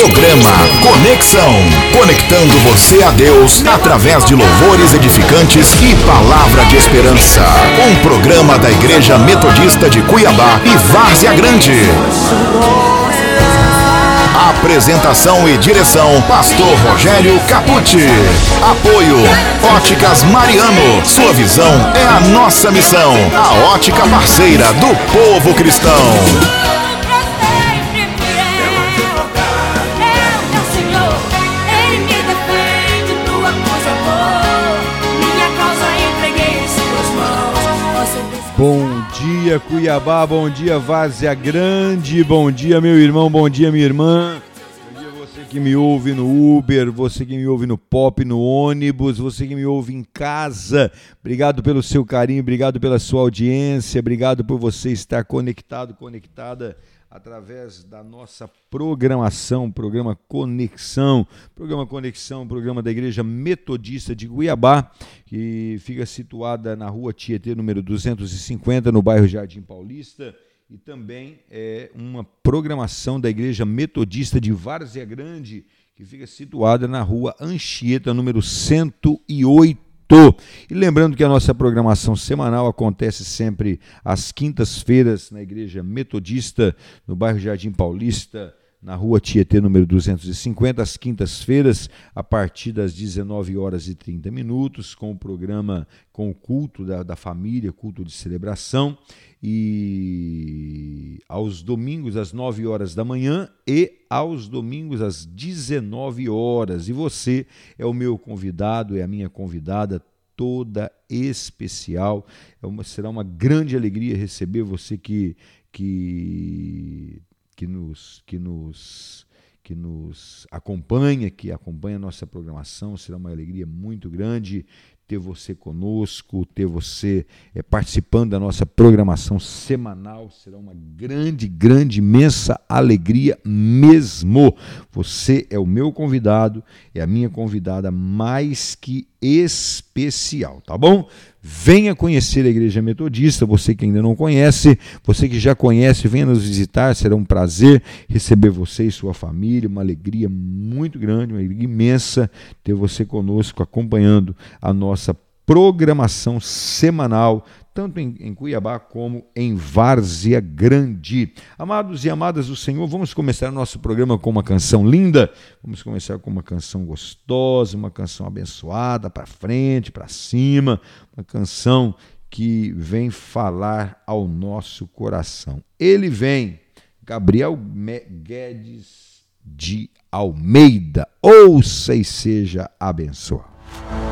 Programa Conexão. Conectando você a Deus através de louvores edificantes e palavra de esperança. Um programa da Igreja Metodista de Cuiabá e Várzea Grande. Apresentação e direção: Pastor Rogério Capucci. Apoio: Óticas Mariano. Sua visão é a nossa missão. A ótica parceira do povo cristão. Dia, Cuiabá, bom dia, Várzea Grande, bom dia, meu irmão, bom dia, minha irmã. Bom dia, você que me ouve no Uber, você que me ouve no pop, no ônibus, você que me ouve em casa. Obrigado pelo seu carinho, obrigado pela sua audiência, obrigado por você estar conectado, conectada através da nossa programação, programa Conexão, programa Conexão, programa da Igreja Metodista de Guiabá, que fica situada na rua Tietê, número 250, no bairro Jardim Paulista, e também é uma programação da Igreja Metodista de Várzea Grande, que fica situada na rua Anchieta, número 108 e lembrando que a nossa programação semanal acontece sempre às quintas-feiras na Igreja Metodista, no bairro Jardim Paulista, na rua Tietê, número 250, às quintas-feiras, a partir das 19 horas e 30 minutos, com o programa, com o culto da, da família, culto de celebração, e aos domingos, às 9 horas da manhã, e aos domingos, às 19 horas. E você é o meu convidado, é a minha convidada, toda especial. É uma, será uma grande alegria receber você que, que, que, nos, que, nos, que nos acompanha, que acompanha a nossa programação. Será uma alegria muito grande ter você conosco, ter você é, participando da nossa programação semanal. Será uma grande, grande, imensa alegria mesmo. Você é o meu convidado, é a minha convidada mais que especial, tá bom? Venha conhecer a Igreja Metodista, você que ainda não conhece, você que já conhece, venha nos visitar, será um prazer receber você e sua família, uma alegria muito grande, uma alegria imensa ter você conosco acompanhando a nossa programação semanal tanto em, em, Cuiabá como em Várzea Grande. Amados e amadas do Senhor, vamos começar nosso programa com uma canção linda. Vamos começar com uma canção gostosa, uma canção abençoada, para frente, para cima, uma canção que vem falar ao nosso coração. Ele vem, Gabriel Guedes de Almeida. Ouça e seja abençoado.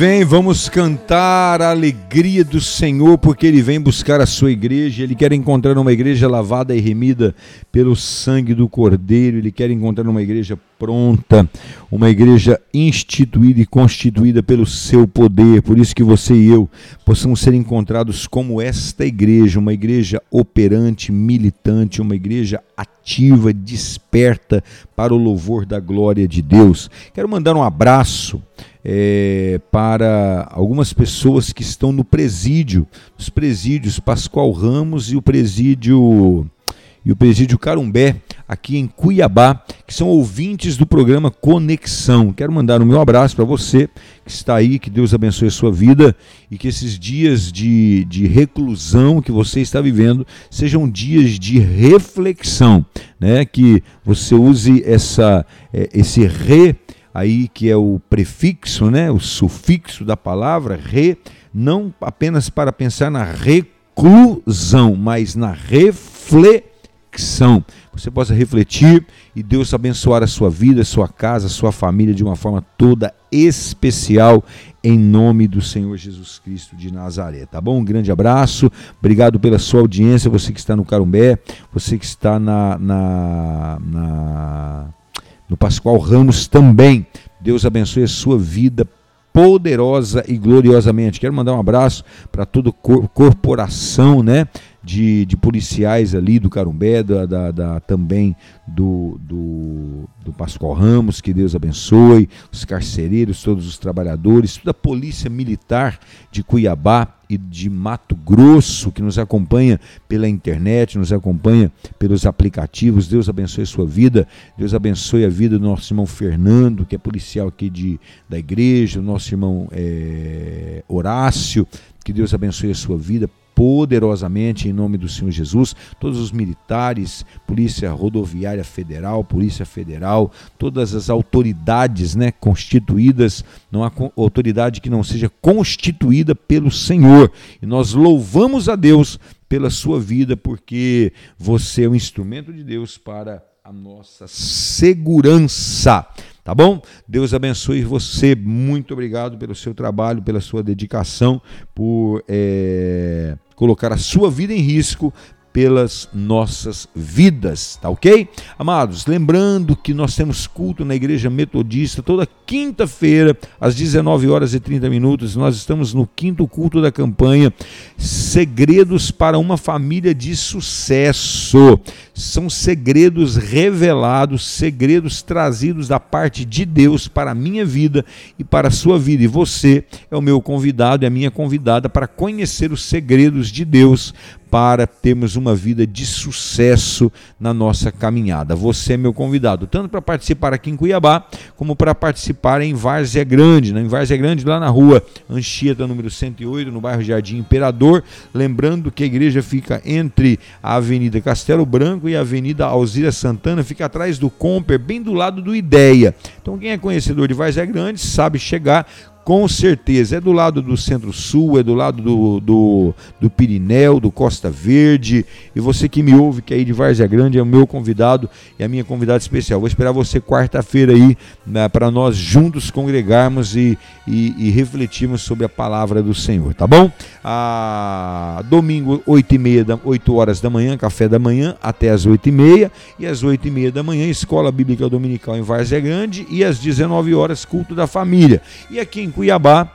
Vem, vamos cantar a alegria do Senhor, porque ele vem buscar a sua igreja. Ele quer encontrar uma igreja lavada e remida pelo sangue do Cordeiro. Ele quer encontrar uma igreja pronta, uma igreja instituída e constituída pelo seu poder. Por isso que você e eu possamos ser encontrados como esta igreja, uma igreja operante, militante, uma igreja ativa, desperta para o louvor da glória de Deus. Quero mandar um abraço é, para algumas pessoas que estão no presídio, os presídios Pascoal Ramos e o presídio e o presídio Carumbé, aqui em Cuiabá, que são ouvintes do programa Conexão. Quero mandar um meu abraço para você que está aí, que Deus abençoe a sua vida e que esses dias de, de reclusão que você está vivendo sejam dias de reflexão, né? que você use essa, é, esse re aí que é o prefixo, né, o sufixo da palavra re, não apenas para pensar na reclusão, mas na reflexão. Você possa refletir e Deus abençoar a sua vida, a sua casa, a sua família de uma forma toda especial em nome do Senhor Jesus Cristo de Nazaré, tá bom? Um grande abraço, obrigado pela sua audiência, você que está no Carumbé, você que está na, na, na no Pascoal Ramos também. Deus abençoe a sua vida poderosa e gloriosamente. Quero mandar um abraço para toda corporação, né? De, de, policiais ali do Carumbé, da, da, da também do, do, do, Pascoal Ramos, que Deus abençoe, os carcereiros, todos os trabalhadores, toda a polícia militar de Cuiabá e de Mato Grosso, que nos acompanha pela internet, nos acompanha pelos aplicativos. Deus abençoe a sua vida, Deus abençoe a vida do nosso irmão Fernando, que é policial aqui de, da igreja, o nosso irmão é, Horácio, que Deus abençoe a sua vida, poderosamente em nome do Senhor Jesus, todos os militares, Polícia Rodoviária Federal, Polícia Federal, todas as autoridades né, constituídas, não há autoridade que não seja constituída pelo Senhor. E nós louvamos a Deus pela sua vida, porque você é um instrumento de Deus para a nossa segurança. Tá bom? Deus abençoe você. Muito obrigado pelo seu trabalho, pela sua dedicação, por é, colocar a sua vida em risco pelas nossas vidas, tá ok? Amados, lembrando que nós temos culto na Igreja Metodista toda quinta-feira, às 19 horas e 30 minutos. Nós estamos no quinto culto da campanha Segredos para uma Família de Sucesso. São segredos revelados, segredos trazidos da parte de Deus para a minha vida e para a sua vida. E você é o meu convidado e a minha convidada para conhecer os segredos de Deus para termos uma vida de sucesso na nossa caminhada. Você é meu convidado, tanto para participar aqui em Cuiabá, como para participar em Várzea Grande, né? em Várzea Grande, lá na rua Anchieta, número 108, no bairro Jardim Imperador. Lembrando que a igreja fica entre a Avenida Castelo Branco e a Avenida Alzira Santana, fica atrás do Comper, bem do lado do Ideia. Então, quem é conhecedor de Várzea Grande sabe chegar com certeza. É do lado do Centro-Sul, é do lado do, do, do, Pirineu, do Costa Verde. E você que me ouve, que é aí de Várzea Grande, é o meu convidado e a minha convidada especial. Vou esperar você quarta-feira aí né, para nós juntos congregarmos e, e, e, refletirmos sobre a palavra do Senhor, tá bom? Ah, domingo, 8, e meia da, 8 horas da manhã, café da manhã, até as 8 e meia. E às 8 e meia da manhã, Escola Bíblica Dominical em Várzea Grande. E às 19 horas, culto da família. E aqui em em Cuiabá,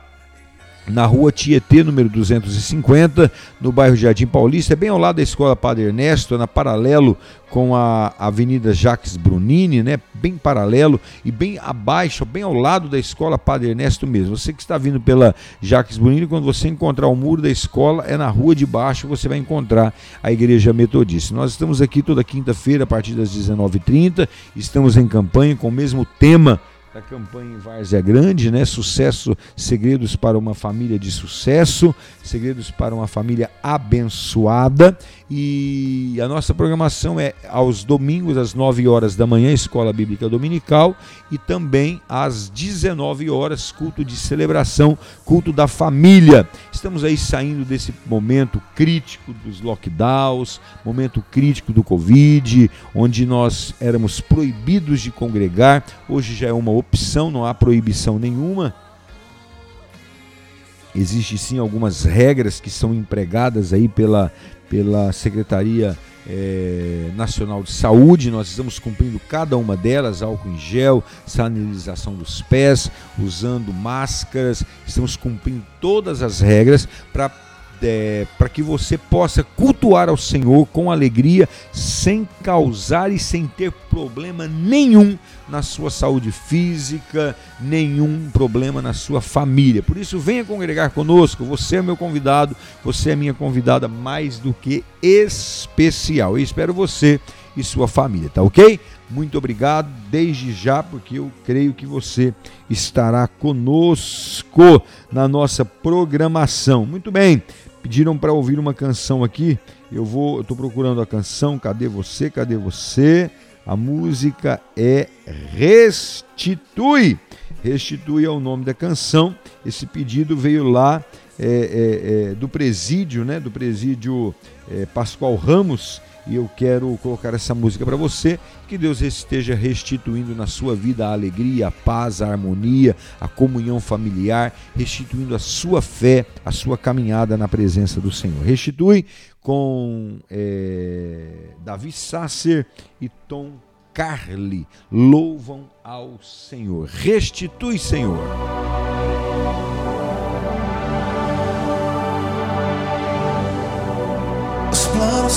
na rua Tietê, número 250, no bairro Jardim Paulista, é bem ao lado da Escola Padre Ernesto, na paralelo com a Avenida Jacques Brunini, né? bem paralelo e bem abaixo, bem ao lado da Escola Padre Ernesto mesmo. Você que está vindo pela Jacques Brunini, quando você encontrar o muro da escola, é na rua de baixo, você vai encontrar a Igreja Metodista. Nós estamos aqui toda quinta-feira, a partir das 19h30, estamos em campanha com o mesmo tema da campanha em Várzea Grande, né? Sucesso, segredos para uma família de sucesso, segredos para uma família abençoada. E a nossa programação é aos domingos às 9 horas da manhã, Escola Bíblica Dominical, e também às 19 horas, culto de celebração, culto da família. Estamos aí saindo desse momento crítico dos lockdowns, momento crítico do Covid, onde nós éramos proibidos de congregar. Hoje já é uma opção, não há proibição nenhuma. Existem sim algumas regras que são empregadas aí pela, pela Secretaria é, Nacional de Saúde, nós estamos cumprindo cada uma delas, álcool em gel, sanitização dos pés, usando máscaras, estamos cumprindo todas as regras para é, para que você possa cultuar ao Senhor com alegria, sem causar e sem ter problema nenhum na sua saúde física, nenhum problema na sua família. Por isso, venha congregar conosco. Você é meu convidado, você é minha convidada mais do que especial. Eu espero você e sua família, tá ok? Muito obrigado desde já, porque eu creio que você estará conosco na nossa programação. Muito bem. Pediram para ouvir uma canção aqui. Eu vou, estou procurando a canção. Cadê você? Cadê você? A música é Restitui. Restitui é o nome da canção. Esse pedido veio lá é, é, é, do presídio, né? Do presídio é, Pascoal Ramos e eu quero colocar essa música para você. Que Deus esteja restituindo na sua vida a alegria, a paz, a harmonia, a comunhão familiar, restituindo a sua fé, a sua caminhada na presença do Senhor. Restitui com é, Davi Sasser e Tom Carli. Louvam ao Senhor. Restitui, Senhor.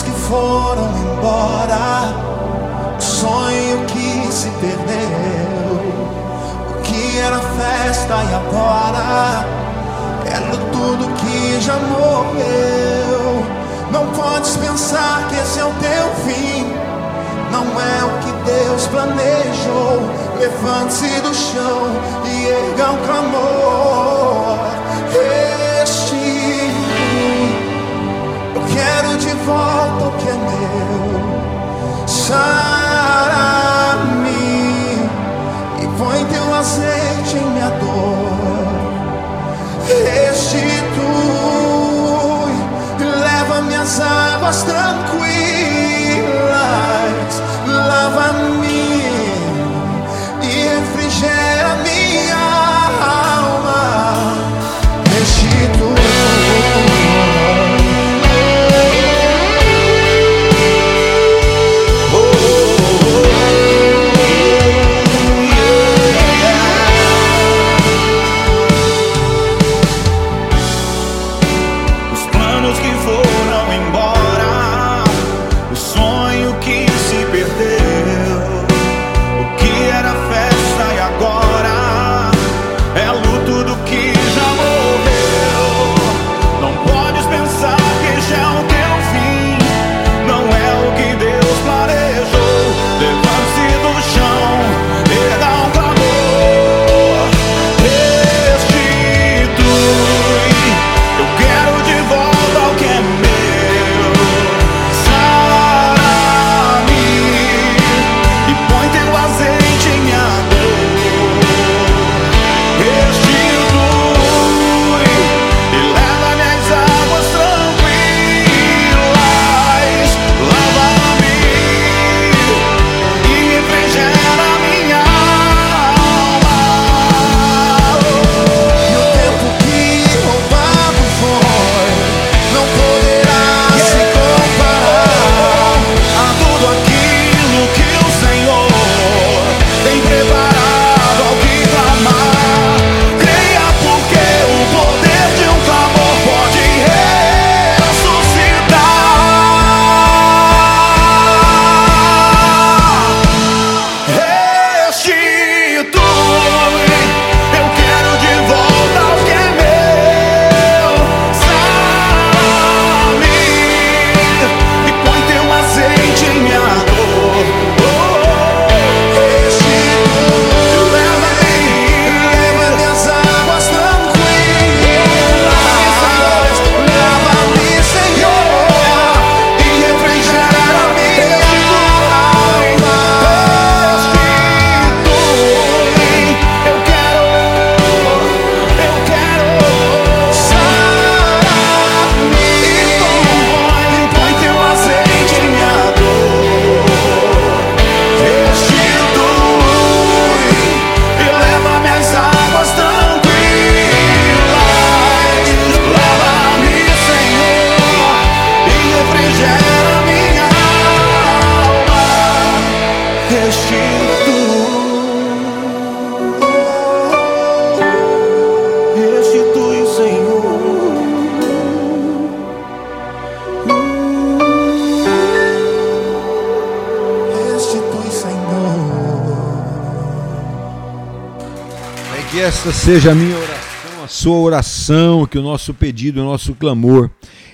Que foram embora, o sonho que se perdeu, o que era festa e agora é tudo que já morreu. Não podes pensar que esse é o teu fim, não é o que Deus planejou. Levante-se do chão e erga um clamor. Quero de volta o que é meu. Sara-me e põe teu azeite em minha dor. Restitui leva minhas águas tranquilas. Esta seja a minha oração, a sua oração, que o nosso pedido, o nosso clamor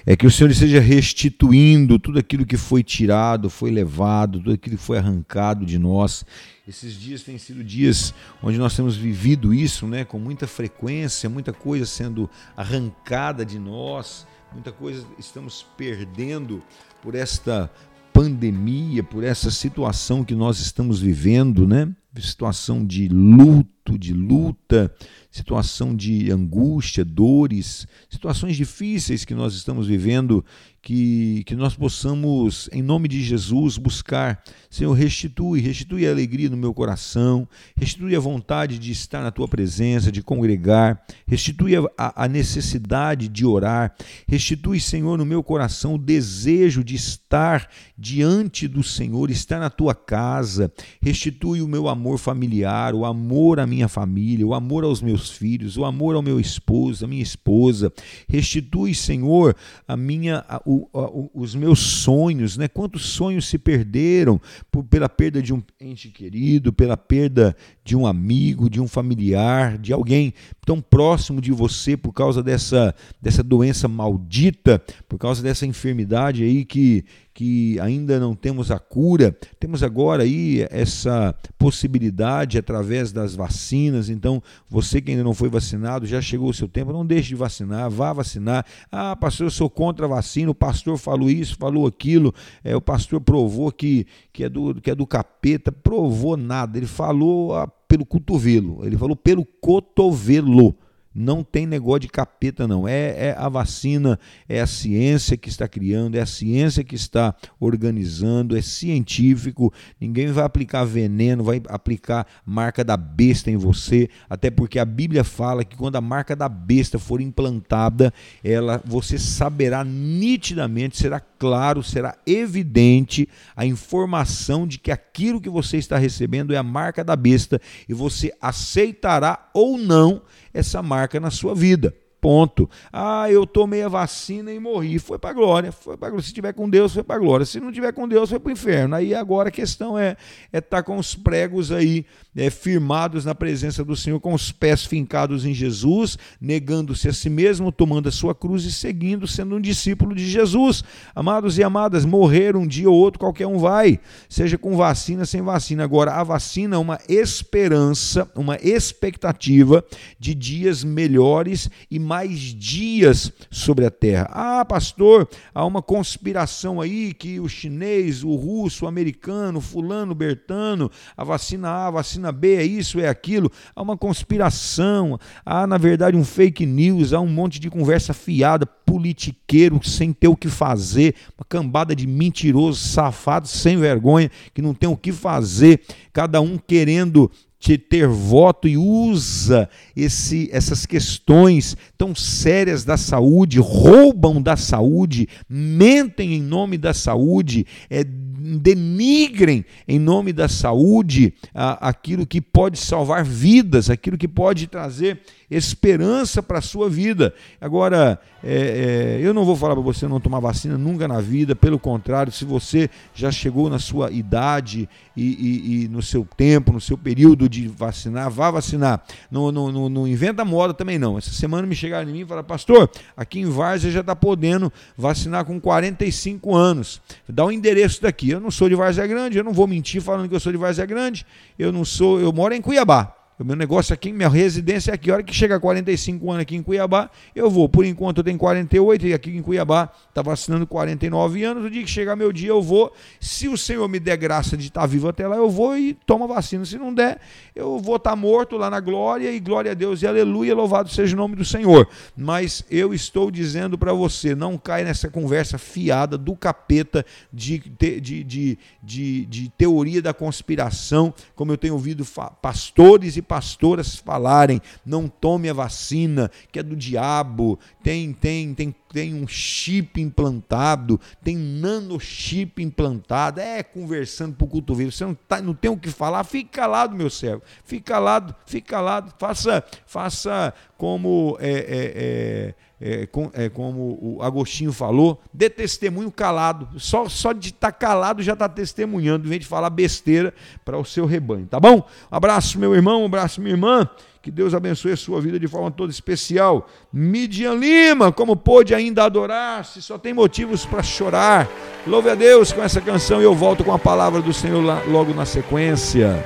é que o Senhor esteja restituindo tudo aquilo que foi tirado, foi levado, tudo aquilo que foi arrancado de nós. Esses dias têm sido dias onde nós temos vivido isso, né, com muita frequência, muita coisa sendo arrancada de nós, muita coisa estamos perdendo por esta pandemia, por essa situação que nós estamos vivendo, né? Situação de luto, de luta, situação de angústia, dores, situações difíceis que nós estamos vivendo que, que nós possamos, em nome de Jesus, buscar, Senhor, restitui, restitui a alegria no meu coração, restitui a vontade de estar na tua presença, de congregar, restitui a, a necessidade de orar, restitui, Senhor, no meu coração o desejo de estar diante do Senhor, estar na tua casa, restitui o meu amor familiar, o amor à minha família, o amor aos meus filhos, o amor ao meu esposo, à minha esposa, restitui, Senhor, a minha. A, o o, os meus sonhos, né? Quantos sonhos se perderam por, pela perda de um ente querido, pela perda de um amigo, de um familiar, de alguém tão próximo de você por causa dessa, dessa doença maldita, por causa dessa enfermidade aí que, que ainda não temos a cura. Temos agora aí essa possibilidade através das vacinas. Então, você que ainda não foi vacinado, já chegou o seu tempo, não deixe de vacinar, vá vacinar. Ah, pastor, eu sou contra a vacina, o pastor falou isso, falou aquilo, é, o pastor provou que, que, é do, que é do capeta, provou nada, ele falou ah, pelo cotovelo, ele falou pelo cotovelo. Não tem negócio de capeta, não. É, é, a vacina, é a ciência que está criando, é a ciência que está organizando, é científico. Ninguém vai aplicar veneno, vai aplicar marca da besta em você, até porque a Bíblia fala que quando a marca da besta for implantada, ela você saberá nitidamente, será claro, será evidente a informação de que aquilo que você está recebendo é a marca da besta e você aceitará ou não essa marca na sua vida. Ponto. Ah, eu tomei a vacina e morri. Foi para glória. Foi para Se tiver com Deus, foi para glória. Se não tiver com Deus, foi para o inferno. Aí agora a questão é estar é tá com os pregos aí é, firmados na presença do Senhor, com os pés fincados em Jesus, negando-se a si mesmo, tomando a sua cruz e seguindo, sendo um discípulo de Jesus. Amados e amadas, morrer um dia ou outro, qualquer um vai, seja com vacina, sem vacina. Agora, a vacina é uma esperança, uma expectativa de dias melhores e mais mais dias sobre a terra. Ah, pastor, há uma conspiração aí que o chinês, o russo, o americano, fulano, bertano, a vacina A, a vacina B, é isso, é aquilo. Há uma conspiração, há na verdade um fake news, há um monte de conversa fiada, politiqueiro sem ter o que fazer, uma cambada de mentirosos, safados, sem vergonha, que não tem o que fazer, cada um querendo de ter voto e usa esse, essas questões tão sérias da saúde, roubam da saúde, mentem em nome da saúde, é, denigrem em nome da saúde a, aquilo que pode salvar vidas, aquilo que pode trazer esperança para a sua vida. Agora, é, é, eu não vou falar para você não tomar vacina nunca na vida, pelo contrário, se você já chegou na sua idade e, e, e no seu tempo, no seu período de vacinar, vá vacinar. Não, não, não, não, inventa moda também não. Essa semana me chegaram em mim e falaram, pastor, aqui em Várzea já está podendo vacinar com 45 anos. Dá o um endereço daqui. Eu não sou de Várzea Grande, eu não vou mentir falando que eu sou de Várzea Grande. Eu não sou, eu moro em Cuiabá. O meu negócio aqui, minha residência é aqui. A hora que chega a 45 anos aqui em Cuiabá, eu vou. Por enquanto eu tenho 48 e aqui em Cuiabá está vacinando 49 anos. O dia que chegar meu dia, eu vou. Se o Senhor me der graça de estar tá vivo até lá, eu vou e tomo vacina. Se não der, eu vou estar tá morto lá na glória e glória a Deus e aleluia, louvado seja o nome do Senhor. Mas eu estou dizendo para você, não cai nessa conversa fiada do capeta de, de, de, de, de teoria da conspiração, como eu tenho ouvido pastores e pastoras falarem, não tome a vacina, que é do diabo, tem, tem, tem, tem um chip implantado, tem nanochip implantado, é conversando para o cotovelo, você não, tá, não tem o que falar, fica calado, meu servo, fica calado, fica calado, faça, faça como é, é, é é, com, é, como o Agostinho falou, dê testemunho calado. Só, só de estar tá calado já está testemunhando, em vez de falar besteira para o seu rebanho, tá bom? Abraço, meu irmão, abraço, minha irmã. Que Deus abençoe a sua vida de forma toda especial. Midian Lima, como pôde ainda adorar, se só tem motivos para chorar. Louve a Deus com essa canção e eu volto com a palavra do Senhor logo na sequência.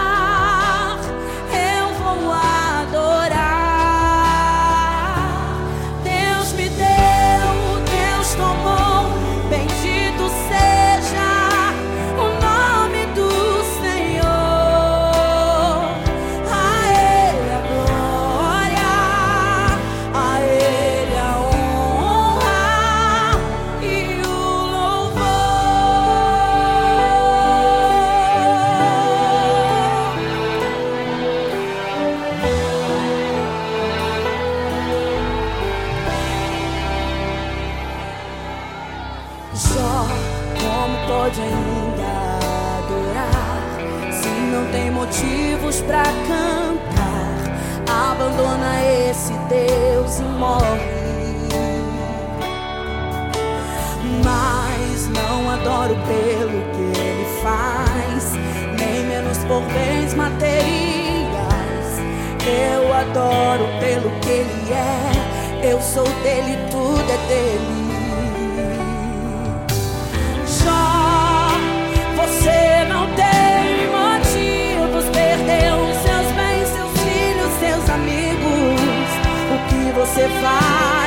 Morre. Mas não adoro pelo que ele faz, nem menos por bens materiais. Eu adoro pelo que ele é, eu sou dele, tudo é dele. Que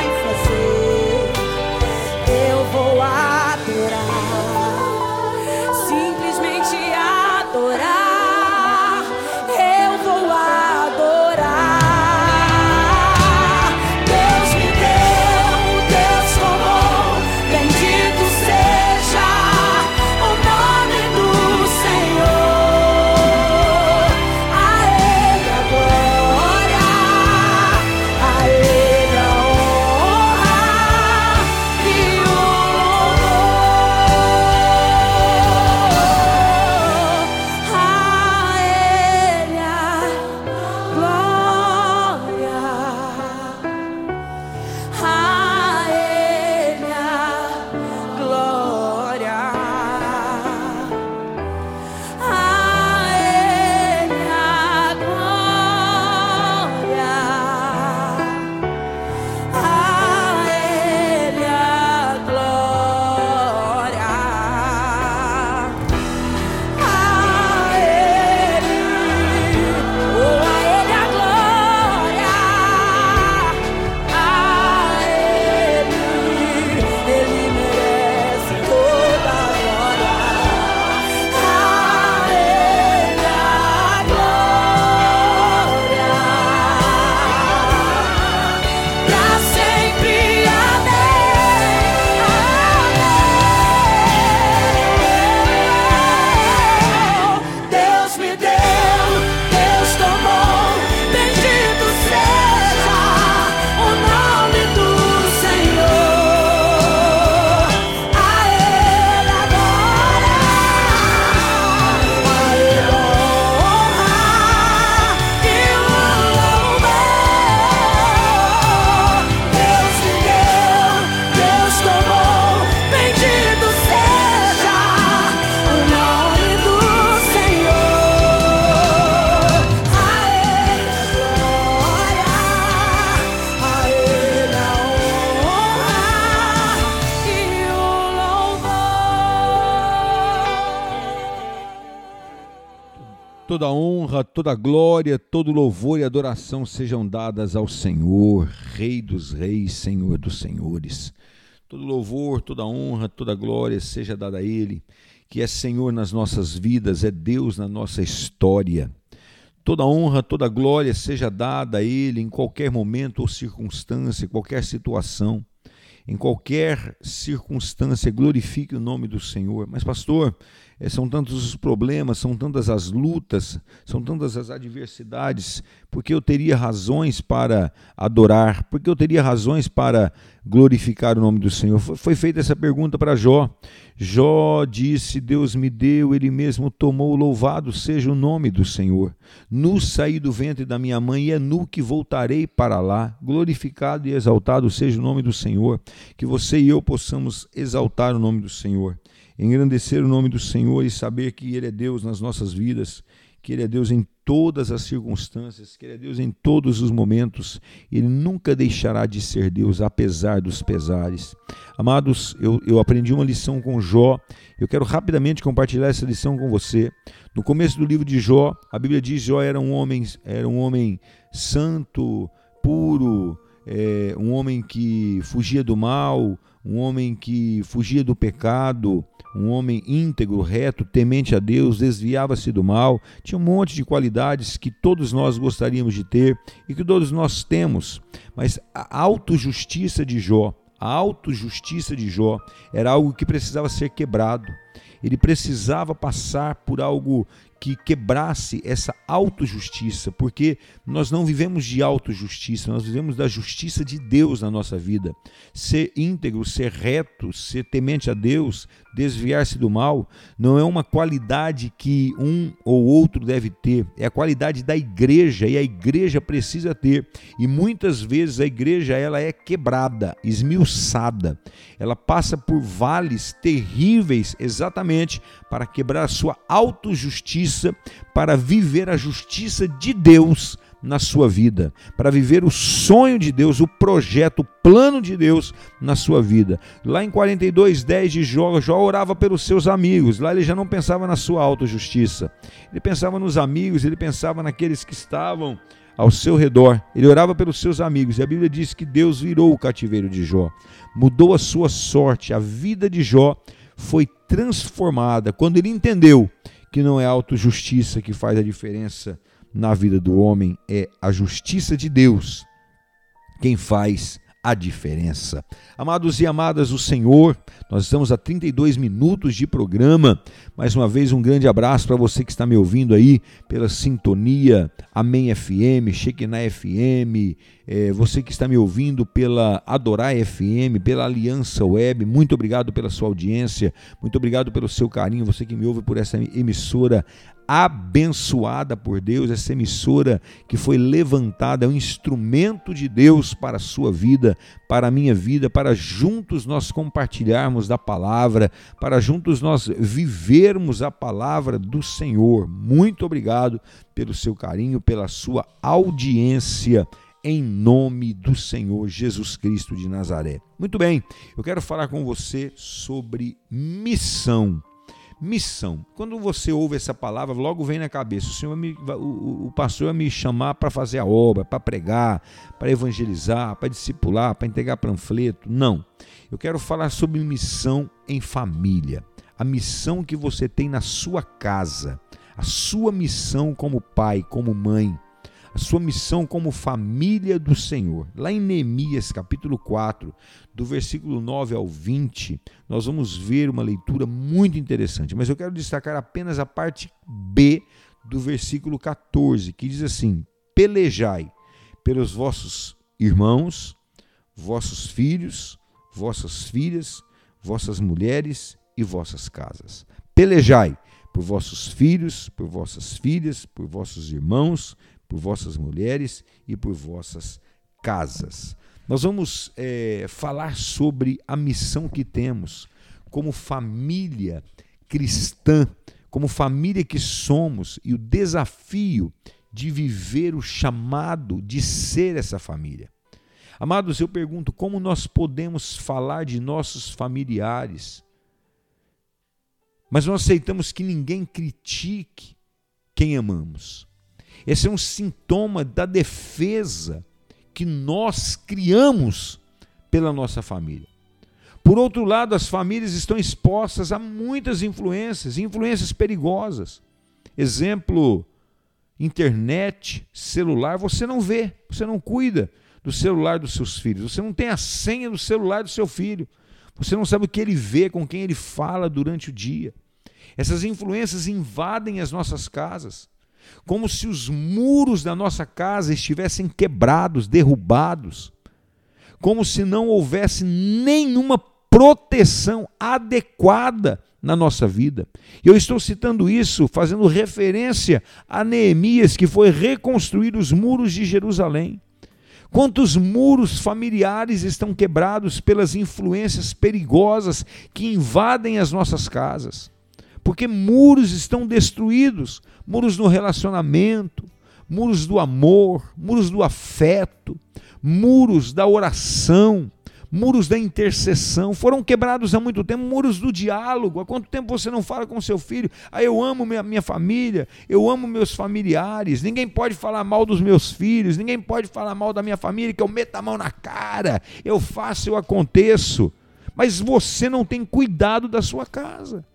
honra, toda glória, todo louvor e adoração sejam dadas ao Senhor, Rei dos Reis, Senhor dos Senhores. Todo louvor, toda honra, toda glória seja dada a Ele, que é Senhor nas nossas vidas, é Deus na nossa história. Toda honra, toda glória seja dada a Ele em qualquer momento ou circunstância, qualquer situação, em qualquer circunstância, glorifique o nome do Senhor. Mas, pastor, são tantos os problemas, são tantas as lutas, são tantas as adversidades, porque eu teria razões para adorar, porque eu teria razões para glorificar o nome do Senhor. Foi feita essa pergunta para Jó. Jó disse: Deus me deu, ele mesmo tomou, louvado seja o nome do Senhor. Nu saí do ventre da minha mãe e é nu que voltarei para lá. Glorificado e exaltado seja o nome do Senhor. Que você e eu possamos exaltar o nome do Senhor engrandecer o nome do Senhor e saber que Ele é Deus nas nossas vidas, que Ele é Deus em todas as circunstâncias, que Ele é Deus em todos os momentos. Ele nunca deixará de ser Deus, apesar dos pesares. Amados, eu, eu aprendi uma lição com Jó. Eu quero rapidamente compartilhar essa lição com você. No começo do livro de Jó, a Bíblia diz que Jó era um homem, era um homem santo, puro, é, um homem que fugia do mal, um homem que fugia do pecado, um homem íntegro, reto, temente a Deus, desviava-se do mal, tinha um monte de qualidades que todos nós gostaríamos de ter e que todos nós temos. Mas a autojustiça de Jó, a autojustiça de Jó era algo que precisava ser quebrado. Ele precisava passar por algo que quebrasse essa autojustiça, porque nós não vivemos de autojustiça, nós vivemos da justiça de Deus na nossa vida. Ser íntegro, ser reto, ser temente a Deus, desviar-se do mal, não é uma qualidade que um ou outro deve ter, é a qualidade da igreja e a igreja precisa ter. E muitas vezes a igreja ela é quebrada, esmiuçada. Ela passa por vales terríveis exatamente para quebrar a sua autojustiça, para viver a justiça de Deus na sua vida, para viver o sonho de Deus, o projeto, o plano de Deus na sua vida. Lá em 42, 10 de Jó, Jó orava pelos seus amigos, lá ele já não pensava na sua autojustiça, ele pensava nos amigos, ele pensava naqueles que estavam ao seu redor, ele orava pelos seus amigos, e a Bíblia diz que Deus virou o cativeiro de Jó, mudou a sua sorte, a vida de Jó foi transformada quando ele entendeu que não é autojustiça que faz a diferença na vida do homem, é a justiça de Deus quem faz a diferença. Amados e amadas do Senhor, nós estamos a 32 minutos de programa. Mais uma vez, um grande abraço para você que está me ouvindo aí pela sintonia Amém FM, Shekinah FM, é, você que está me ouvindo pela Adorar FM, pela Aliança Web. Muito obrigado pela sua audiência, muito obrigado pelo seu carinho, você que me ouve por essa emissora abençoada por Deus, essa emissora que foi levantada, é um instrumento de Deus para a sua vida, para a minha vida, para juntos nós compartilharmos da palavra, para juntos nós vivermos a palavra do Senhor. Muito obrigado pelo seu carinho, pela sua audiência em nome do Senhor Jesus Cristo de Nazaré. Muito bem, eu quero falar com você sobre missão missão. Quando você ouve essa palavra, logo vem na cabeça: o, senhor me, o, o pastor vai me chamar para fazer a obra, para pregar, para evangelizar, para discipular, para entregar panfleto. Não. Eu quero falar sobre missão em família. A missão que você tem na sua casa. A sua missão como pai, como mãe a sua missão como família do Senhor. Lá em Neemias, capítulo 4, do versículo 9 ao 20, nós vamos ver uma leitura muito interessante, mas eu quero destacar apenas a parte B do versículo 14, que diz assim: Pelejai pelos vossos irmãos, vossos filhos, vossas filhas, vossas mulheres e vossas casas. Pelejai por vossos filhos, por vossas filhas, por vossos irmãos, por vossas mulheres e por vossas casas. Nós vamos é, falar sobre a missão que temos como família cristã, como família que somos e o desafio de viver o chamado de ser essa família. Amados, eu pergunto como nós podemos falar de nossos familiares, mas não aceitamos que ninguém critique quem amamos. Esse é um sintoma da defesa que nós criamos pela nossa família. Por outro lado, as famílias estão expostas a muitas influências, influências perigosas. Exemplo, internet, celular, você não vê, você não cuida do celular dos seus filhos, você não tem a senha do celular do seu filho, você não sabe o que ele vê, com quem ele fala durante o dia. Essas influências invadem as nossas casas, como se os muros da nossa casa estivessem quebrados, derrubados, como se não houvesse nenhuma proteção adequada na nossa vida. Eu estou citando isso fazendo referência a Neemias, que foi reconstruir os muros de Jerusalém. Quantos muros familiares estão quebrados pelas influências perigosas que invadem as nossas casas? Porque muros estão destruídos muros no relacionamento, muros do amor, muros do afeto, muros da oração, muros da intercessão, foram quebrados há muito tempo, muros do diálogo. Há quanto tempo você não fala com seu filho? Ah, eu amo minha, minha família, eu amo meus familiares, ninguém pode falar mal dos meus filhos, ninguém pode falar mal da minha família, que eu meto a mão na cara, eu faço, eu aconteço. Mas você não tem cuidado da sua casa,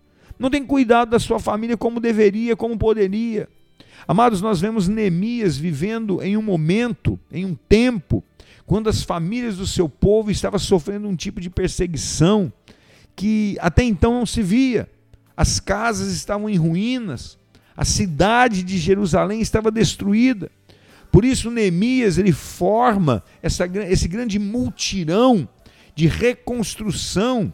não tem cuidado da sua família como deveria, como poderia. Amados, nós vemos Neemias vivendo em um momento, em um tempo, quando as famílias do seu povo estavam sofrendo um tipo de perseguição que até então não se via. As casas estavam em ruínas, a cidade de Jerusalém estava destruída. Por isso Neemias ele forma essa, esse grande multirão de reconstrução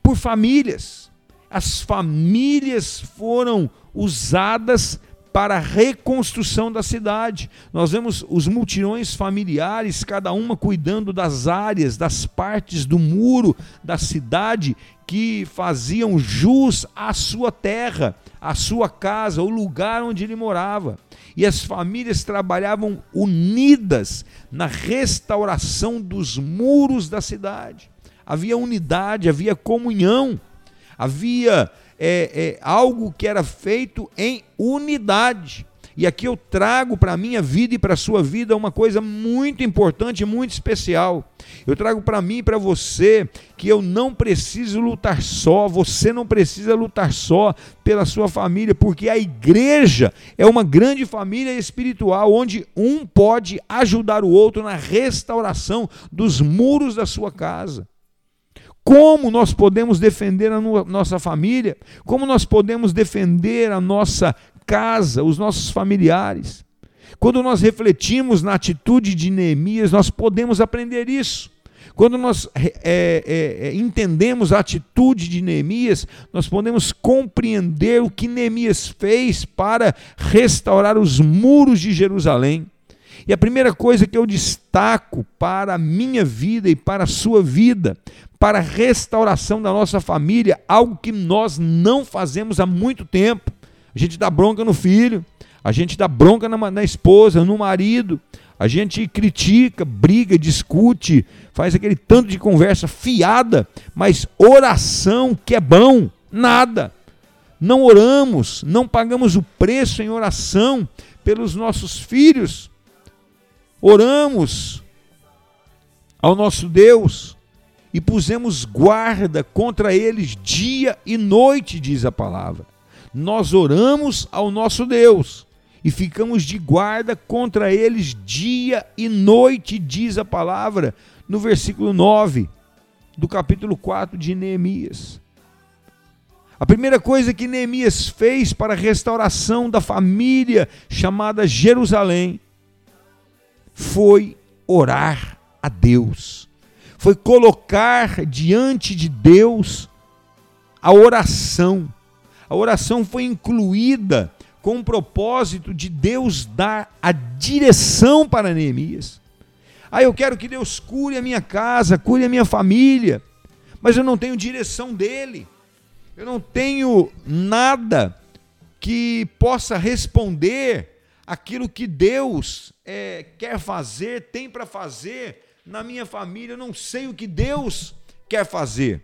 por famílias. As famílias foram usadas para a reconstrução da cidade. Nós vemos os multirões familiares, cada uma cuidando das áreas, das partes do muro da cidade que faziam jus à sua terra, à sua casa, o lugar onde ele morava. E as famílias trabalhavam unidas na restauração dos muros da cidade. Havia unidade, havia comunhão, havia é, é, algo que era feito em unidade. E aqui eu trago para a minha vida e para a sua vida uma coisa muito importante, muito especial. Eu trago para mim e para você que eu não preciso lutar só, você não precisa lutar só pela sua família, porque a igreja é uma grande família espiritual onde um pode ajudar o outro na restauração dos muros da sua casa. Como nós podemos defender a nossa família? Como nós podemos defender a nossa casa, os nossos familiares? Quando nós refletimos na atitude de Neemias, nós podemos aprender isso. Quando nós é, é, é, entendemos a atitude de Neemias, nós podemos compreender o que Neemias fez para restaurar os muros de Jerusalém. E a primeira coisa que eu destaco para a minha vida e para a sua vida, para a restauração da nossa família, algo que nós não fazemos há muito tempo. A gente dá bronca no filho, a gente dá bronca na, na esposa, no marido, a gente critica, briga, discute, faz aquele tanto de conversa fiada, mas oração que é bom, nada. Não oramos, não pagamos o preço em oração pelos nossos filhos. Oramos ao nosso Deus e pusemos guarda contra eles dia e noite, diz a palavra. Nós oramos ao nosso Deus e ficamos de guarda contra eles dia e noite, diz a palavra, no versículo 9 do capítulo 4 de Neemias. A primeira coisa que Neemias fez para a restauração da família chamada Jerusalém foi orar a Deus foi colocar diante de Deus a oração. A oração foi incluída com o propósito de Deus dar a direção para Neemias. Ah, eu quero que Deus cure a minha casa, cure a minha família, mas eu não tenho direção dele. Eu não tenho nada que possa responder aquilo que Deus é, quer fazer, tem para fazer na minha família, eu não sei o que Deus quer fazer.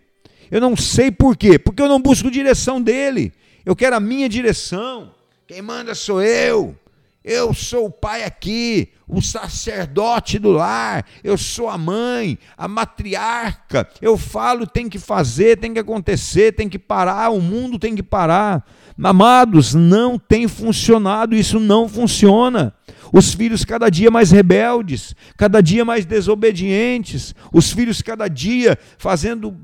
Eu não sei por quê, porque eu não busco direção dele. Eu quero a minha direção. Quem manda sou eu. Eu sou o pai aqui, o sacerdote do lar, eu sou a mãe, a matriarca. Eu falo, tem que fazer, tem que acontecer, tem que parar, o mundo tem que parar. Amados, não tem funcionado, isso não funciona. Os filhos cada dia mais rebeldes, cada dia mais desobedientes, os filhos cada dia fazendo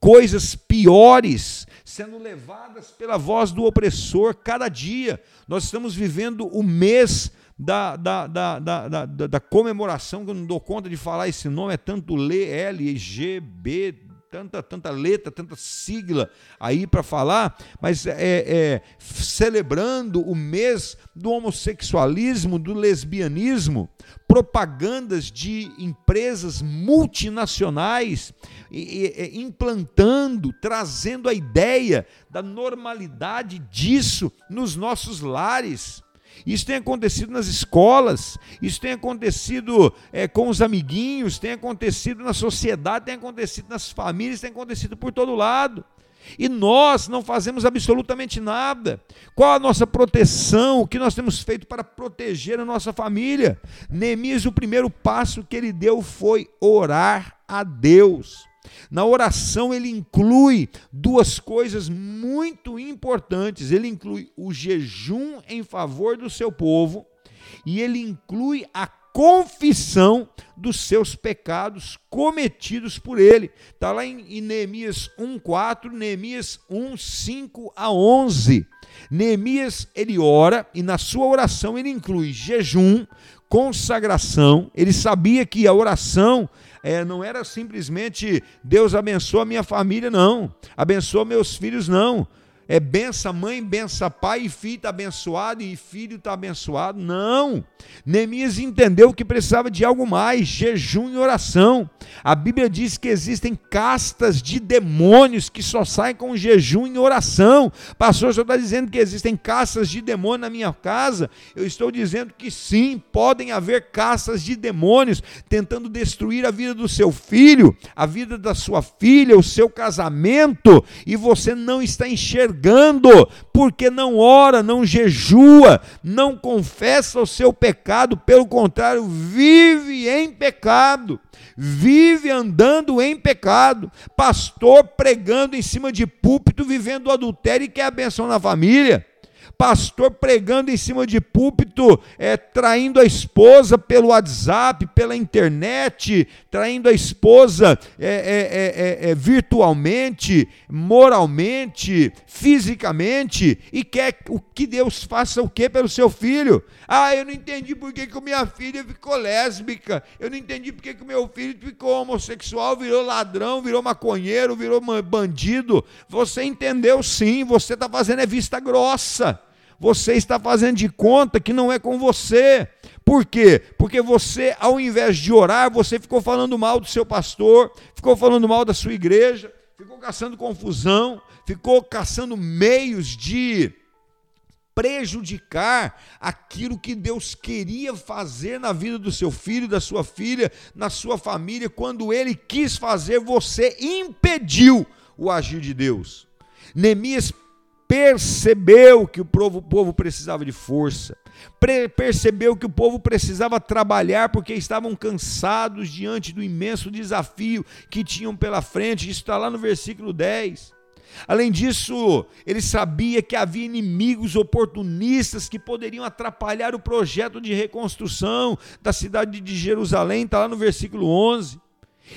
coisas piores, sendo levadas pela voz do opressor cada dia. Nós estamos vivendo o mês da, da, da, da, comemoração, que eu não dou conta de falar esse nome, é tanto L, G, B, tanta, tanta letra, tanta sigla aí para falar, mas é, é, celebrando o mês do homossexualismo, do lesbianismo, propagandas de empresas multinacionais e, e, implantando, trazendo a ideia da normalidade disso nos nossos lares. Isso tem acontecido nas escolas, isso tem acontecido é, com os amiguinhos, tem acontecido na sociedade, tem acontecido nas famílias, tem acontecido por todo lado. E nós não fazemos absolutamente nada. Qual a nossa proteção? O que nós temos feito para proteger a nossa família? Neemias, o primeiro passo que ele deu foi orar a Deus. Na oração, ele inclui duas coisas muito importantes. Ele inclui o jejum em favor do seu povo e ele inclui a confissão dos seus pecados cometidos por ele. Está lá em, em Neemias 1,4, Neemias 1, 5 a 11. Neemias, ele ora e na sua oração ele inclui jejum, consagração. Ele sabia que a oração é, não era simplesmente Deus abençoa minha família, não. Abençoa meus filhos, não é benção mãe, benção pai, e filho está abençoado, e filho está abençoado. Não. Neemias entendeu que precisava de algo mais, jejum e oração. A Bíblia diz que existem castas de demônios que só saem com jejum e oração. Pastor, o senhor está dizendo que existem castas de demônio na minha casa? Eu estou dizendo que sim, podem haver castas de demônios tentando destruir a vida do seu filho, a vida da sua filha, o seu casamento, e você não está enxergando enxergando, porque não ora, não jejua, não confessa o seu pecado, pelo contrário, vive em pecado, vive andando em pecado, pastor pregando em cima de púlpito, vivendo adultério e quer a benção na família pastor pregando em cima de púlpito, é, traindo a esposa pelo WhatsApp, pela internet, traindo a esposa é, é, é, é, é virtualmente, moralmente, fisicamente, e quer o que Deus faça o que pelo seu filho? Ah, eu não entendi por que, que minha filha ficou lésbica, eu não entendi por que, que meu filho ficou homossexual, virou ladrão, virou maconheiro, virou bandido. Você entendeu sim, você está fazendo é vista grossa você está fazendo de conta que não é com você. Por quê? Porque você, ao invés de orar, você ficou falando mal do seu pastor, ficou falando mal da sua igreja, ficou caçando confusão, ficou caçando meios de prejudicar aquilo que Deus queria fazer na vida do seu filho, da sua filha, na sua família, quando ele quis fazer, você impediu o agir de Deus. Neemias percebeu que o povo, o povo precisava de força, percebeu que o povo precisava trabalhar porque estavam cansados diante do imenso desafio que tinham pela frente. Isso está lá no versículo 10. Além disso, ele sabia que havia inimigos oportunistas que poderiam atrapalhar o projeto de reconstrução da cidade de Jerusalém, está lá no versículo 11.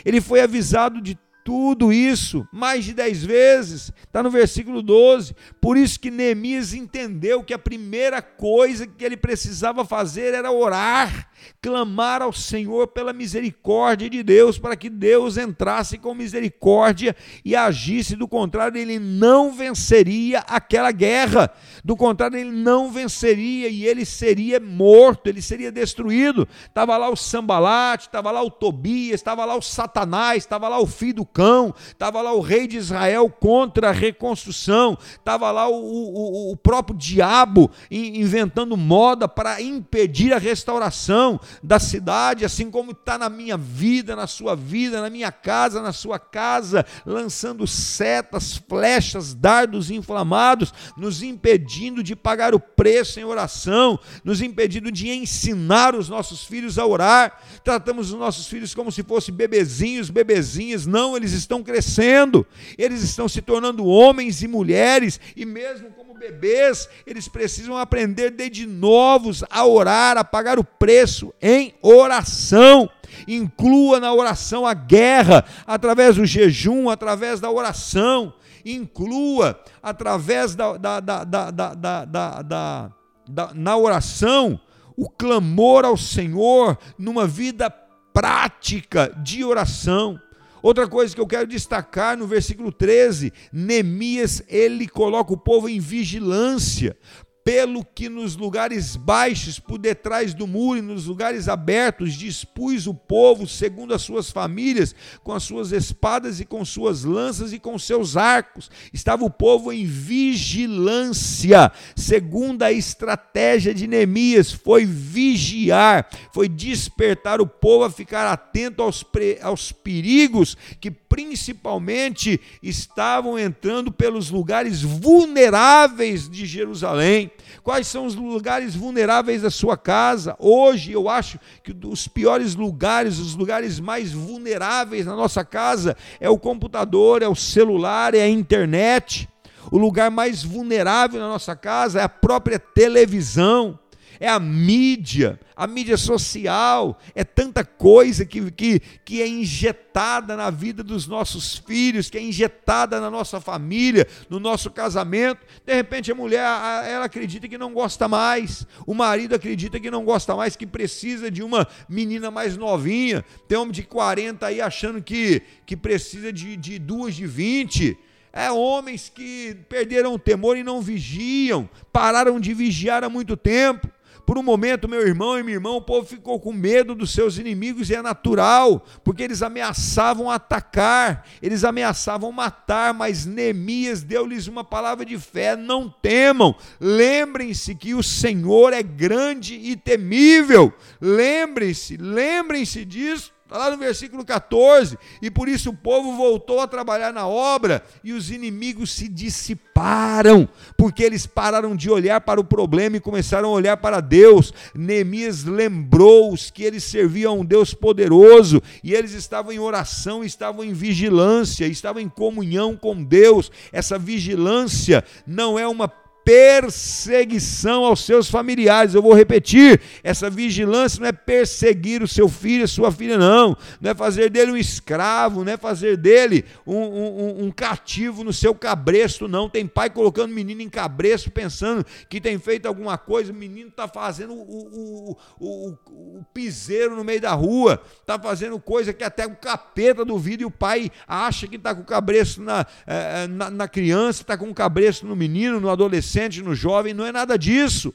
Ele foi avisado de tudo isso, mais de dez vezes, está no versículo 12. Por isso que Neemias entendeu que a primeira coisa que ele precisava fazer era orar clamar ao Senhor pela misericórdia de Deus, para que Deus entrasse com misericórdia e agisse, do contrário, ele não venceria aquela guerra, do contrário, ele não venceria e ele seria morto, ele seria destruído. Estava lá o Sambalate, estava lá o Tobias, estava lá o Satanás, estava lá o filho do cão, estava lá o rei de Israel contra a reconstrução, estava lá o, o, o próprio diabo inventando moda para impedir a restauração da cidade, assim como está na minha vida, na sua vida, na minha casa, na sua casa, lançando setas, flechas, dardos inflamados, nos impedindo de pagar o preço em oração, nos impedindo de ensinar os nossos filhos a orar. Tratamos os nossos filhos como se fossem bebezinhos, bebezinhas. Não, eles estão crescendo, eles estão se tornando homens e mulheres, e mesmo como bebês, eles precisam aprender desde novos a orar, a pagar o preço em oração. Inclua na oração a guerra, através do jejum, através da oração. Inclua através da, da, da, da, da, da, da, da na oração o clamor ao Senhor numa vida prática de oração. Outra coisa que eu quero destacar no versículo 13, Neemias, ele coloca o povo em vigilância, pelo que nos lugares baixos, por detrás do muro e nos lugares abertos, dispus o povo segundo as suas famílias, com as suas espadas e com suas lanças e com seus arcos. Estava o povo em vigilância, segundo a estratégia de Neemias, foi vigiar, foi despertar o povo a ficar atento aos, aos perigos que principalmente estavam entrando pelos lugares vulneráveis de Jerusalém. Quais são os lugares vulneráveis da sua casa? Hoje eu acho que os piores lugares, os lugares mais vulneráveis na nossa casa é o computador, é o celular, é a internet. O lugar mais vulnerável na nossa casa é a própria televisão é a mídia, a mídia social, é tanta coisa que, que, que é injetada na vida dos nossos filhos, que é injetada na nossa família, no nosso casamento. De repente a mulher, ela acredita que não gosta mais, o marido acredita que não gosta mais, que precisa de uma menina mais novinha. Tem homem de 40 aí achando que, que precisa de, de duas de 20. É homens que perderam o temor e não vigiam, pararam de vigiar há muito tempo. Por um momento, meu irmão e minha irmã, o povo ficou com medo dos seus inimigos e é natural, porque eles ameaçavam atacar, eles ameaçavam matar, mas Neemias deu-lhes uma palavra de fé: não temam, lembrem-se que o Senhor é grande e temível. Lembrem-se, lembrem-se disso. Está lá no versículo 14. E por isso o povo voltou a trabalhar na obra e os inimigos se dissiparam, porque eles pararam de olhar para o problema e começaram a olhar para Deus. Neemias lembrou-os que eles serviam a um Deus poderoso e eles estavam em oração, estavam em vigilância, estavam em comunhão com Deus. Essa vigilância não é uma perseguição aos seus familiares. Eu vou repetir: essa vigilância não é perseguir o seu filho, a sua filha, não. Não é fazer dele um escravo, não é fazer dele um, um, um cativo no seu cabresto, não. Tem pai colocando menino em cabresto, pensando que tem feito alguma coisa, o menino está fazendo o, o, o, o, piseiro no meio da rua, está fazendo coisa que até o capeta duvida e o pai acha que está com o cabresto na, eh, na, na criança, está com o cabresto no menino, no adolescente adolescente, no jovem, não é nada disso.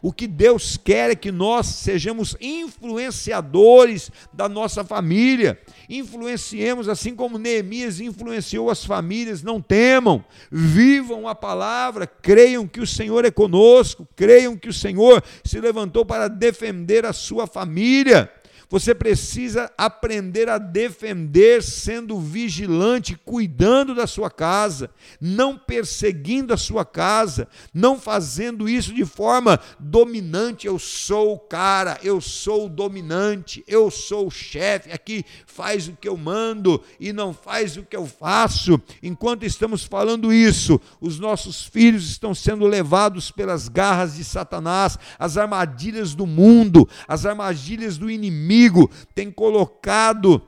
O que Deus quer é que nós sejamos influenciadores da nossa família. Influenciemos assim como Neemias influenciou as famílias. Não temam, vivam a palavra, creiam que o Senhor é conosco, creiam que o Senhor se levantou para defender a sua família. Você precisa aprender a defender sendo vigilante, cuidando da sua casa, não perseguindo a sua casa, não fazendo isso de forma dominante. Eu sou o cara, eu sou o dominante, eu sou o chefe, aqui faz o que eu mando e não faz o que eu faço. Enquanto estamos falando isso, os nossos filhos estão sendo levados pelas garras de Satanás, as armadilhas do mundo, as armadilhas do inimigo inimigo tem colocado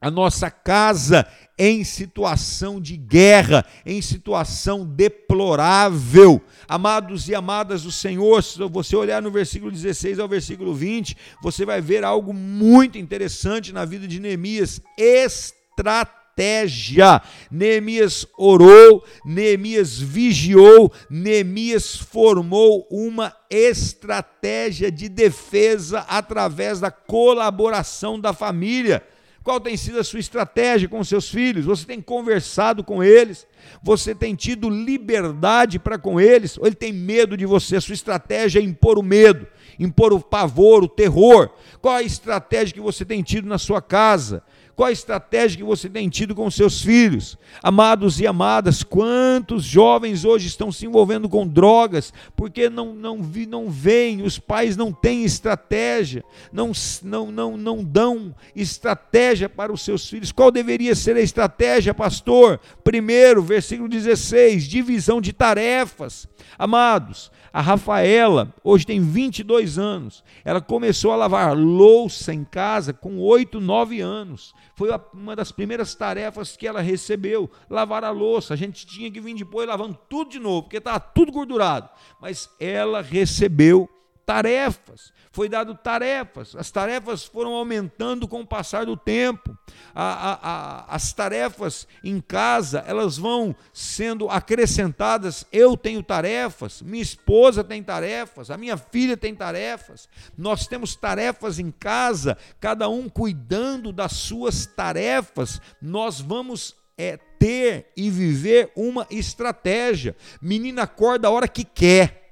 a nossa casa em situação de guerra, em situação deplorável. Amados e amadas do Senhor, se você olhar no versículo 16 ao versículo 20, você vai ver algo muito interessante na vida de Neemias, estratégia estratégia. Neemias orou, Neemias vigiou, Neemias formou uma estratégia de defesa através da colaboração da família. Qual tem sido a sua estratégia com seus filhos? Você tem conversado com eles? Você tem tido liberdade para com eles? Ou ele tem medo de você? A sua estratégia é impor o medo, impor o pavor, o terror. Qual a estratégia que você tem tido na sua casa? Qual a estratégia que você tem tido com seus filhos? Amados e amadas, quantos jovens hoje estão se envolvendo com drogas porque não, não, não veem, os pais não têm estratégia, não, não, não, não dão estratégia para os seus filhos. Qual deveria ser a estratégia, pastor? Primeiro, versículo 16: divisão de tarefas. Amados, a Rafaela, hoje tem 22 anos, ela começou a lavar louça em casa com 8, 9 anos. Foi uma das primeiras tarefas que ela recebeu, lavar a louça. A gente tinha que vir depois lavando tudo de novo, porque estava tudo gordurado. Mas ela recebeu tarefas, foi dado tarefas, as tarefas foram aumentando com o passar do tempo, a, a, a, as tarefas em casa, elas vão sendo acrescentadas, eu tenho tarefas, minha esposa tem tarefas, a minha filha tem tarefas, nós temos tarefas em casa, cada um cuidando das suas tarefas, nós vamos é, ter e viver uma estratégia, menina acorda a hora que quer,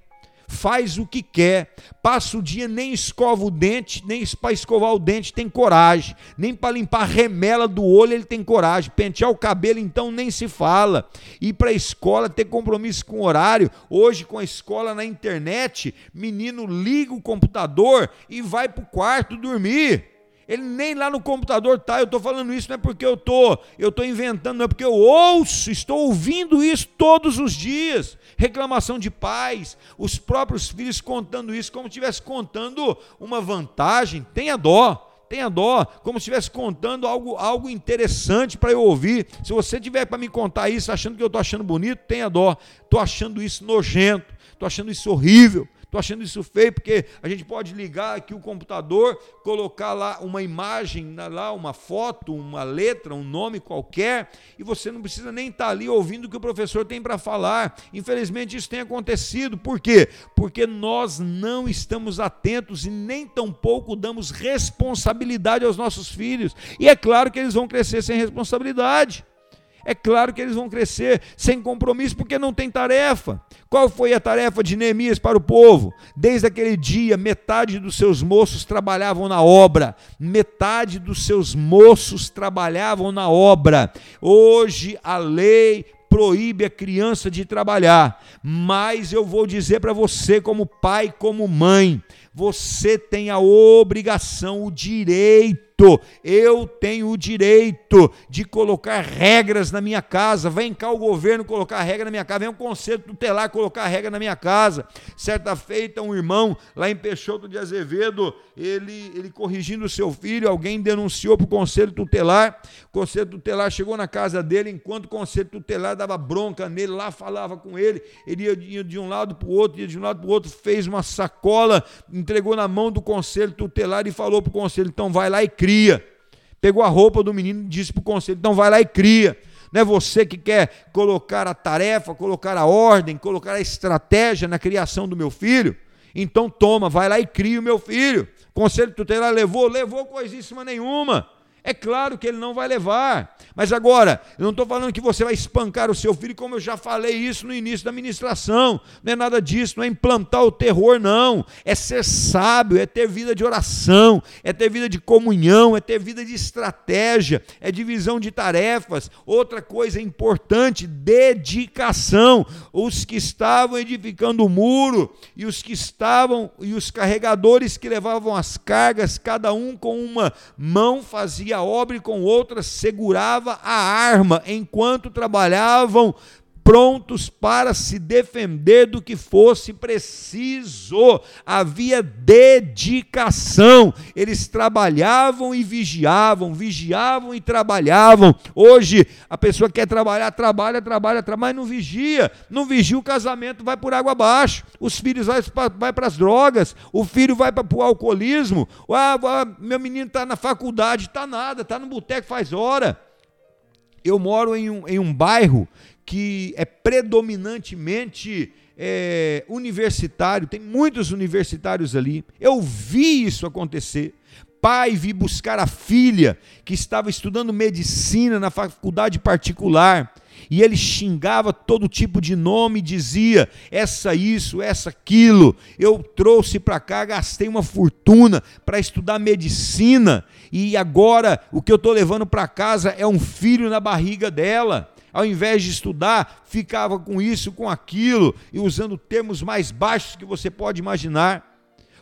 faz o que quer, passa o dia, nem escova o dente, nem para escovar o dente tem coragem, nem para limpar a remela do olho ele tem coragem, pentear o cabelo então nem se fala, ir para a escola, ter compromisso com horário, hoje com a escola na internet, menino liga o computador e vai para o quarto dormir. Ele nem lá no computador tá. Eu estou falando isso não é porque eu tô, eu estou inventando, não é porque eu ouço, estou ouvindo isso todos os dias. Reclamação de pais, os próprios filhos contando isso como se estivesse contando uma vantagem. Tenha dó. Tenha dó, como se estivesse contando algo, algo interessante para eu ouvir. Se você tiver para me contar isso, achando que eu estou achando bonito, tenha dó. Estou achando isso nojento, estou achando isso horrível, Estou achando isso feio porque a gente pode ligar aqui o computador, colocar lá uma imagem, lá uma foto, uma letra, um nome qualquer, e você não precisa nem estar tá ali ouvindo o que o professor tem para falar. Infelizmente isso tem acontecido. Por quê? Porque nós não estamos atentos e nem tampouco damos responsabilidade aos nossos filhos. E é claro que eles vão crescer sem responsabilidade. É claro que eles vão crescer sem compromisso porque não tem tarefa. Qual foi a tarefa de Neemias para o povo? Desde aquele dia, metade dos seus moços trabalhavam na obra, metade dos seus moços trabalhavam na obra. Hoje a lei proíbe a criança de trabalhar, mas eu vou dizer para você, como pai, como mãe, você tem a obrigação, o direito eu tenho o direito de colocar regras na minha casa. Vem cá o governo colocar regra na minha casa, vem o conselho tutelar colocar regra na minha casa. Certa feita, um irmão lá em Peixoto de Azevedo, ele, ele corrigindo o seu filho, alguém denunciou para o conselho tutelar. O conselho tutelar chegou na casa dele, enquanto o conselho tutelar dava bronca nele, lá falava com ele, ele ia de um lado para o outro, ia de um lado para o outro, fez uma sacola, entregou na mão do conselho tutelar e falou para o conselho: então vai lá e cria. Pegou a roupa do menino e disse para o conselho: então vai lá e cria. Não é você que quer colocar a tarefa, colocar a ordem, colocar a estratégia na criação do meu filho? Então toma, vai lá e cria o meu filho. Conselho tutelar levou? Levou coisíssima nenhuma. É claro que ele não vai levar. Mas agora, eu não estou falando que você vai espancar o seu filho, como eu já falei isso no início da ministração. Não é nada disso, não é implantar o terror, não. É ser sábio, é ter vida de oração, é ter vida de comunhão, é ter vida de estratégia, é divisão de tarefas. Outra coisa importante, dedicação. Os que estavam edificando o muro e os que estavam, e os carregadores que levavam as cargas, cada um com uma mão fazia a obra e com outras segurava a arma, enquanto trabalhavam prontos para se defender do que fosse preciso. Havia dedicação. Eles trabalhavam e vigiavam, vigiavam e trabalhavam. Hoje a pessoa quer trabalhar, trabalha, trabalha, trabalha, mas não vigia. Não vigia o casamento, vai por água abaixo. Os filhos vai, vai para as drogas, o filho vai para o alcoolismo. Ah, meu menino está na faculdade, está nada, está no boteco faz hora. Eu moro em um, em um bairro que é predominantemente é, universitário, tem muitos universitários ali. Eu vi isso acontecer. pai vir buscar a filha que estava estudando medicina na faculdade particular e ele xingava todo tipo de nome, dizia essa isso, essa aquilo. Eu trouxe para cá, gastei uma fortuna para estudar medicina e agora o que eu estou levando para casa é um filho na barriga dela. Ao invés de estudar, ficava com isso, com aquilo e usando termos mais baixos que você pode imaginar.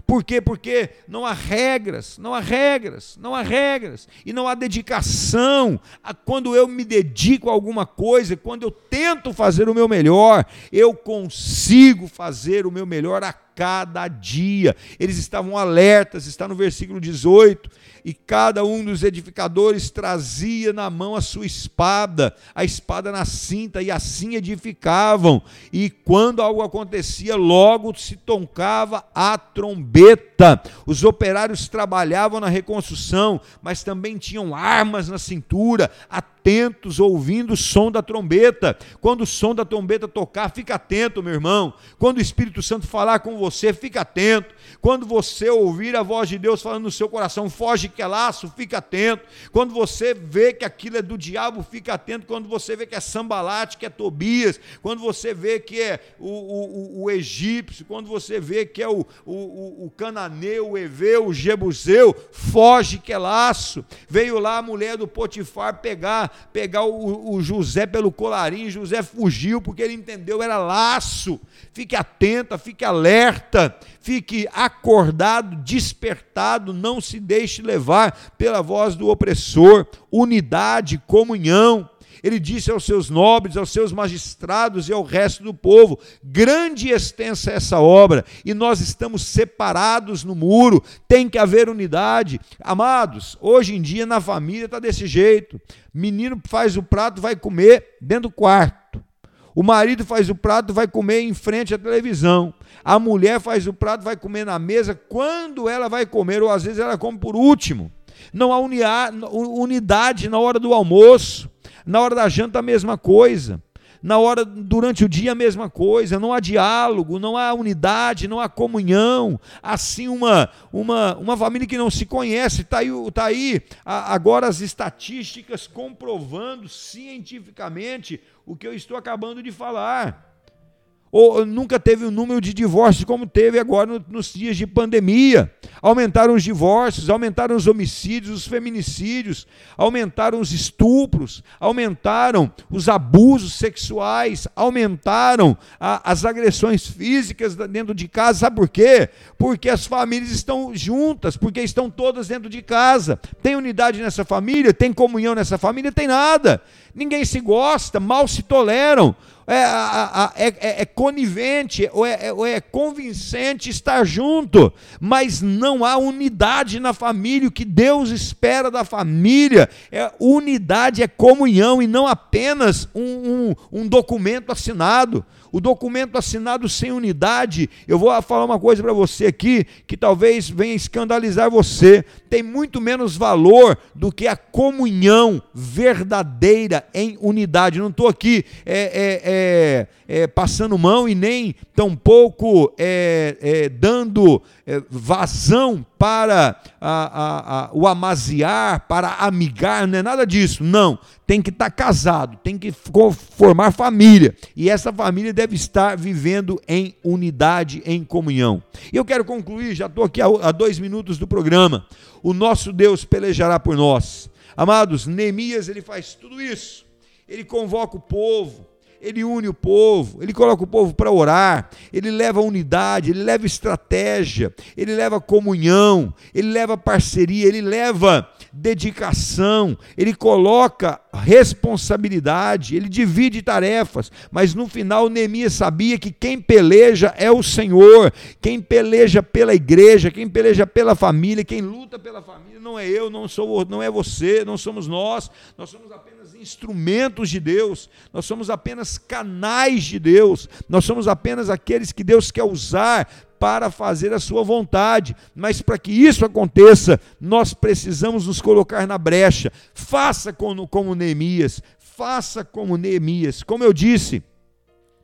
Por quê? Porque não há regras, não há regras, não há regras, e não há dedicação. Quando eu me dedico a alguma coisa, quando eu tento fazer o meu melhor, eu consigo fazer o meu melhor a cada dia. Eles estavam alertas, está no versículo 18 e cada um dos edificadores trazia na mão a sua espada, a espada na cinta, e assim edificavam. E quando algo acontecia, logo se tocava a trombeta. Os operários trabalhavam na reconstrução, mas também tinham armas na cintura, atentos, ouvindo o som da trombeta. Quando o som da trombeta tocar, fica atento, meu irmão. Quando o Espírito Santo falar com você, fica atento. Quando você ouvir a voz de Deus falando no seu coração, foge que é laço, fica atento. Quando você vê que aquilo é do diabo, fica atento. Quando você vê que é sambalate, que é Tobias, quando você vê que é o, o, o, egípcio, quando você vê que é o, o, o cananeu, o eveu, o jebuseu, foge que é laço. Veio lá a mulher do Potifar pegar pegar o, o José pelo colarinho, José fugiu porque ele entendeu, era laço. Fique atenta, fique alerta, fique acordado, despertado, não se deixe levar pela voz do opressor. Unidade, comunhão. Ele disse aos seus nobres, aos seus magistrados e ao resto do povo: grande e extensa é essa obra, e nós estamos separados no muro, tem que haver unidade. Amados, hoje em dia na família está desse jeito: menino faz o prato, vai comer dentro do quarto. O marido faz o prato, vai comer em frente à televisão. A mulher faz o prato, vai comer na mesa quando ela vai comer, ou às vezes ela come por último. Não há unidade na hora do almoço. Na hora da janta, a mesma coisa. Na hora, durante o dia, a mesma coisa. Não há diálogo, não há unidade, não há comunhão. Assim, uma, uma, uma família que não se conhece. Está aí, tá aí agora as estatísticas comprovando cientificamente o que eu estou acabando de falar ou nunca teve um número de divórcios como teve agora nos dias de pandemia. Aumentaram os divórcios, aumentaram os homicídios, os feminicídios, aumentaram os estupros, aumentaram os abusos sexuais, aumentaram a, as agressões físicas dentro de casa. Sabe por quê? Porque as famílias estão juntas, porque estão todas dentro de casa. Tem unidade nessa família, tem comunhão nessa família, tem nada. Ninguém se gosta, mal se toleram é, é, é, é conivente, ou é, é, é convincente estar junto, mas não há unidade na família. O que Deus espera da família é unidade, é comunhão e não apenas um, um, um documento assinado o documento assinado sem unidade. Eu vou falar uma coisa para você aqui que talvez venha escandalizar você. Tem muito menos valor do que a comunhão verdadeira em unidade. Não estou aqui é, é, é, é, passando mão e nem tampouco é, é, dando vazão para a, a, a, o amaziar, para amigar, não é nada disso. Não, tem que estar tá casado, tem que formar família. E essa família deve estar vivendo em unidade, em comunhão. E eu quero concluir, já estou aqui há dois minutos do programa. O nosso Deus pelejará por nós. Amados, Neemias ele faz tudo isso. Ele convoca o povo, ele une o povo, ele coloca o povo para orar, ele leva unidade, ele leva estratégia, ele leva comunhão, ele leva parceria, ele leva dedicação, ele coloca responsabilidade, ele divide tarefas, mas no final Neemias sabia que quem peleja é o Senhor, quem peleja pela igreja, quem peleja pela família, quem luta pela família não é eu, não sou, não é você, não somos nós, nós somos apenas instrumentos de Deus, nós somos apenas canais de Deus, nós somos apenas aqueles que Deus quer usar para fazer a sua vontade. Mas para que isso aconteça, nós precisamos nos colocar na brecha. Faça como, como Neemias, faça como Neemias. Como eu disse,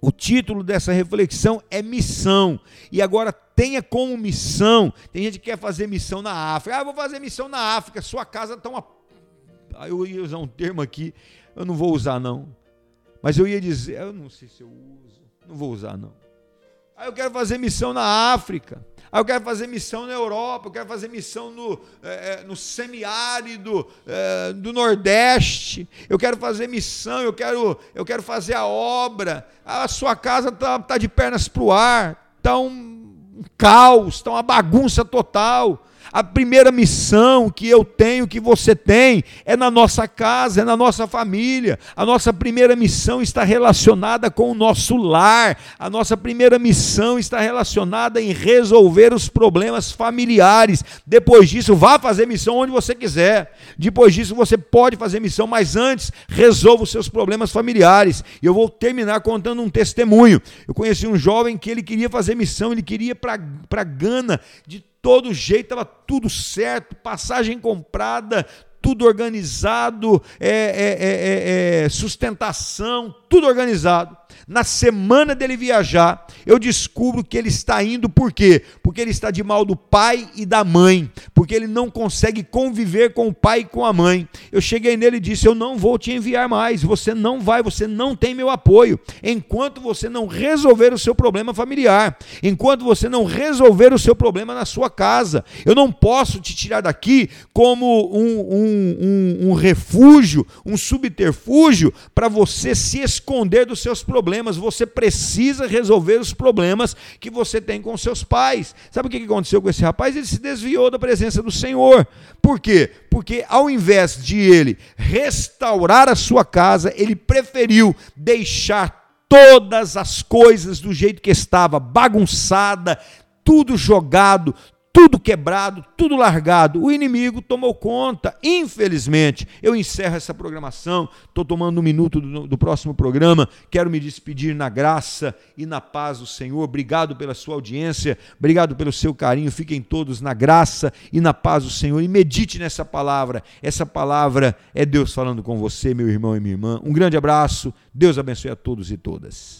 O título dessa reflexão é missão. E agora tenha como missão. Tem gente que quer fazer missão na África. Ah, vou fazer missão na África. Sua casa está uma. Ah, eu ia usar um termo aqui, eu não vou usar não. Mas eu ia dizer, eu não sei se eu uso, não vou usar não. Ah, eu quero fazer missão na África. Ah, eu quero fazer missão na Europa, eu quero fazer missão no, é, no semiárido é, do Nordeste, eu quero fazer missão, eu quero, eu quero fazer a obra. A sua casa está tá de pernas para o ar, está um, caos, está uma bagunça total. A primeira missão que eu tenho, que você tem, é na nossa casa, é na nossa família. A nossa primeira missão está relacionada com o nosso lar. A nossa primeira missão está relacionada em resolver os problemas familiares. Depois disso, vá fazer missão onde você quiser. Depois disso, você pode fazer missão, mas antes, resolva os seus problemas familiares. E eu vou terminar contando um testemunho. Eu conheci um jovem que ele queria fazer missão, ele queria para Gana de todo jeito, estava tudo certo, passagem comprada, tudo organizado, é, é, é, é sustentação, tudo organizado na semana dele viajar, eu descubro que ele está indo por quê? Porque ele está de mal do pai e da mãe, porque ele não consegue conviver com o pai e com a mãe. Eu cheguei nele e disse: Eu não vou te enviar mais, você não vai, você não tem meu apoio, enquanto você não resolver o seu problema familiar, enquanto você não resolver o seu problema na sua casa. Eu não posso te tirar daqui como um, um, um, um refúgio, um subterfúgio para você se esconder dos seus problemas problemas, você precisa resolver os problemas que você tem com seus pais. Sabe o que aconteceu com esse rapaz? Ele se desviou da presença do Senhor. Por quê? Porque ao invés de ele restaurar a sua casa, ele preferiu deixar todas as coisas do jeito que estava, bagunçada, tudo jogado, tudo quebrado, tudo largado. O inimigo tomou conta. Infelizmente, eu encerro essa programação. Estou tomando um minuto do, do, próximo programa. Quero me despedir na graça e na paz do Senhor. Obrigado pela sua audiência, obrigado pelo seu carinho. Fiquem todos na graça e na paz do Senhor. E medite nessa palavra. Essa palavra é Deus falando com você, meu irmão e minha irmã. Um grande abraço. Deus abençoe a todos e todas.